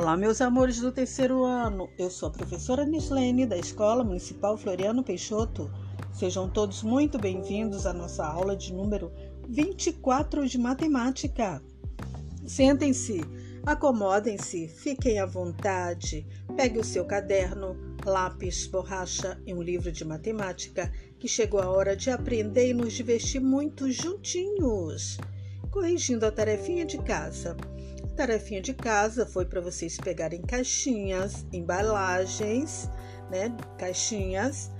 Olá, meus amores do terceiro ano. Eu sou a professora Nislene da Escola Municipal Floriano Peixoto. Sejam todos muito bem-vindos à nossa aula de número 24 de matemática. Sentem-se, acomodem-se, fiquem à vontade. Pegue o seu caderno, lápis, borracha e um livro de matemática, que chegou a hora de aprender e nos divertir muito juntinhos, corrigindo a tarefinha de casa tarefinha de casa foi para vocês pegarem caixinhas, embalagens, né, caixinhas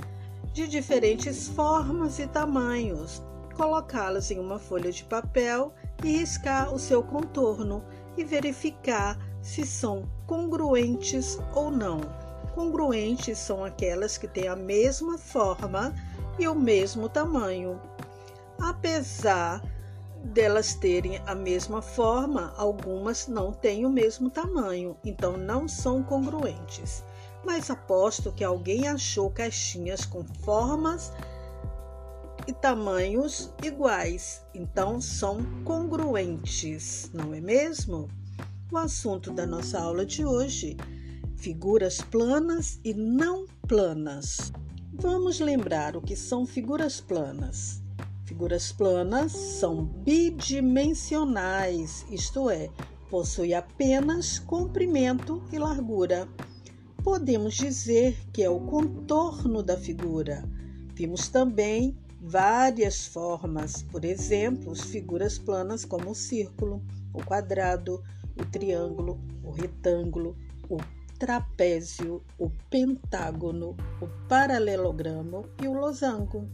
de diferentes formas e tamanhos, colocá-las em uma folha de papel e riscar o seu contorno e verificar se são congruentes ou não. Congruentes são aquelas que têm a mesma forma e o mesmo tamanho. Apesar delas terem a mesma forma, algumas não têm o mesmo tamanho, então não são congruentes. Mas aposto que alguém achou caixinhas com formas e tamanhos iguais, então são congruentes, não é mesmo? O assunto da nossa aula de hoje: figuras planas e não planas. Vamos lembrar o que são figuras planas. Figuras planas são bidimensionais, isto é, possui apenas comprimento e largura. Podemos dizer que é o contorno da figura. Vimos também várias formas, por exemplo, figuras planas como o círculo, o quadrado, o triângulo, o retângulo, o trapézio, o pentágono, o paralelogramo e o losango.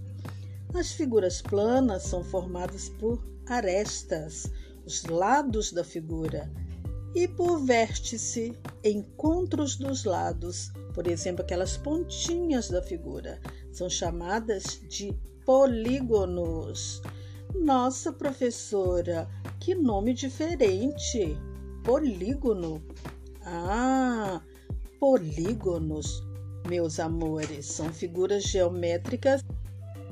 As figuras planas são formadas por arestas, os lados da figura, e por vértice, encontros dos lados, por exemplo, aquelas pontinhas da figura, são chamadas de polígonos. Nossa professora, que nome diferente! Polígono. Ah, polígonos, meus amores, são figuras geométricas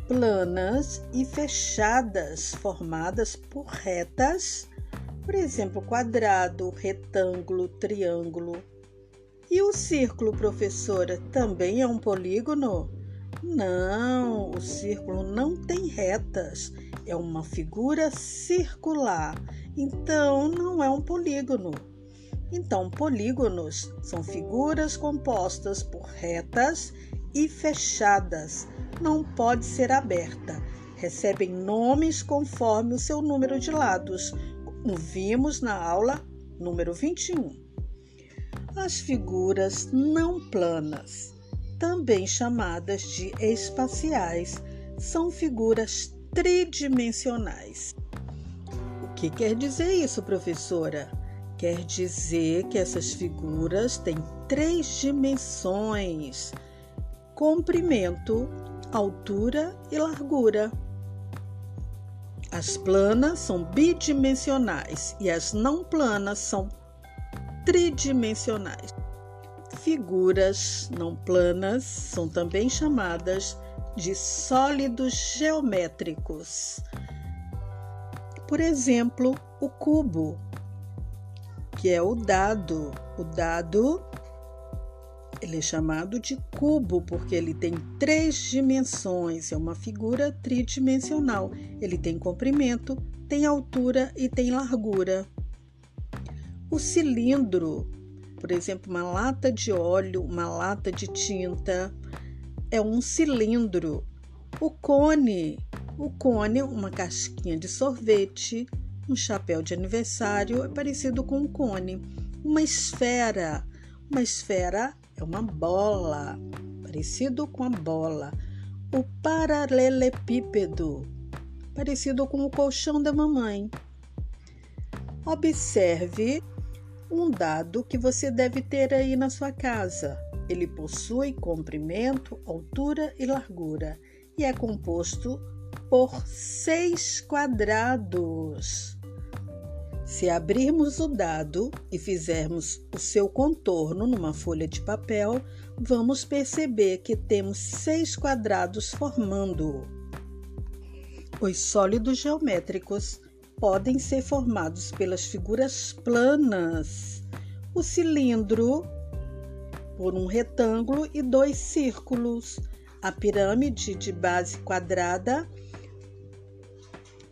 planas e fechadas, formadas por retas, por exemplo, quadrado, retângulo, triângulo. E o círculo, professora, também é um polígono? Não, o círculo não tem retas, é uma figura circular, então não é um polígono. Então, polígonos são figuras compostas por retas e fechadas, não pode ser aberta. Recebem nomes conforme o seu número de lados, como vimos na aula número 21. As figuras não planas, também chamadas de espaciais, são figuras tridimensionais. O que quer dizer isso, professora? Quer dizer que essas figuras têm três dimensões: comprimento, altura e largura. As planas são bidimensionais e as não planas são tridimensionais. Figuras não planas são também chamadas de sólidos geométricos. Por exemplo, o cubo, que é o dado. O dado ele é chamado de cubo porque ele tem três dimensões, é uma figura tridimensional. Ele tem comprimento, tem altura e tem largura. O cilindro, por exemplo, uma lata de óleo, uma lata de tinta, é um cilindro. O cone, o cone, uma casquinha de sorvete, um chapéu de aniversário é parecido com um cone. Uma esfera, uma esfera é uma bola, parecido com a bola. O paralelepípedo, parecido com o colchão da mamãe. Observe um dado que você deve ter aí na sua casa. Ele possui comprimento, altura e largura e é composto por seis quadrados. Se abrirmos o dado e fizermos o seu contorno numa folha de papel, vamos perceber que temos seis quadrados formando-o. Os sólidos geométricos podem ser formados pelas figuras planas. O cilindro por um retângulo e dois círculos, a pirâmide de base quadrada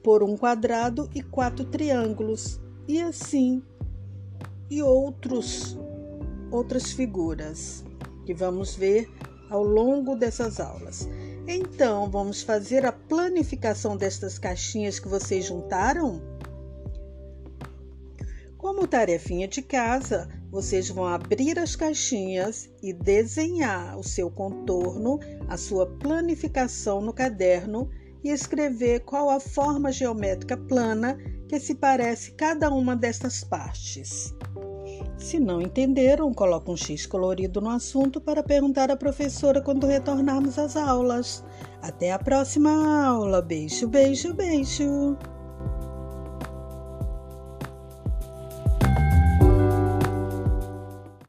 por um quadrado e quatro triângulos, e assim, e outros outras figuras que vamos ver ao longo dessas aulas. Então, vamos fazer a planificação destas caixinhas que vocês juntaram? Como tarefinha de casa, vocês vão abrir as caixinhas e desenhar o seu contorno, a sua planificação no caderno e escrever qual a forma geométrica plana que se parece cada uma destas partes. Se não entenderam, coloque um X colorido no assunto para perguntar à professora quando retornarmos às aulas. Até a próxima aula. Beijo, beijo, beijo.